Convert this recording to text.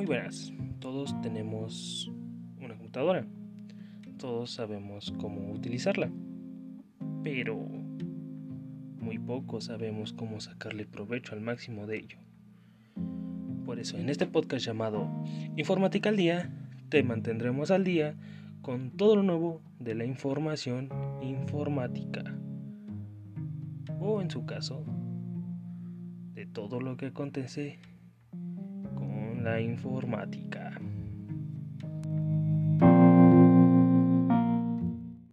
Muy buenas, todos tenemos una computadora, todos sabemos cómo utilizarla, pero muy pocos sabemos cómo sacarle provecho al máximo de ello. Por eso en este podcast llamado Informática al Día, te mantendremos al día con todo lo nuevo de la información informática. O en su caso, de todo lo que acontece con Informatika.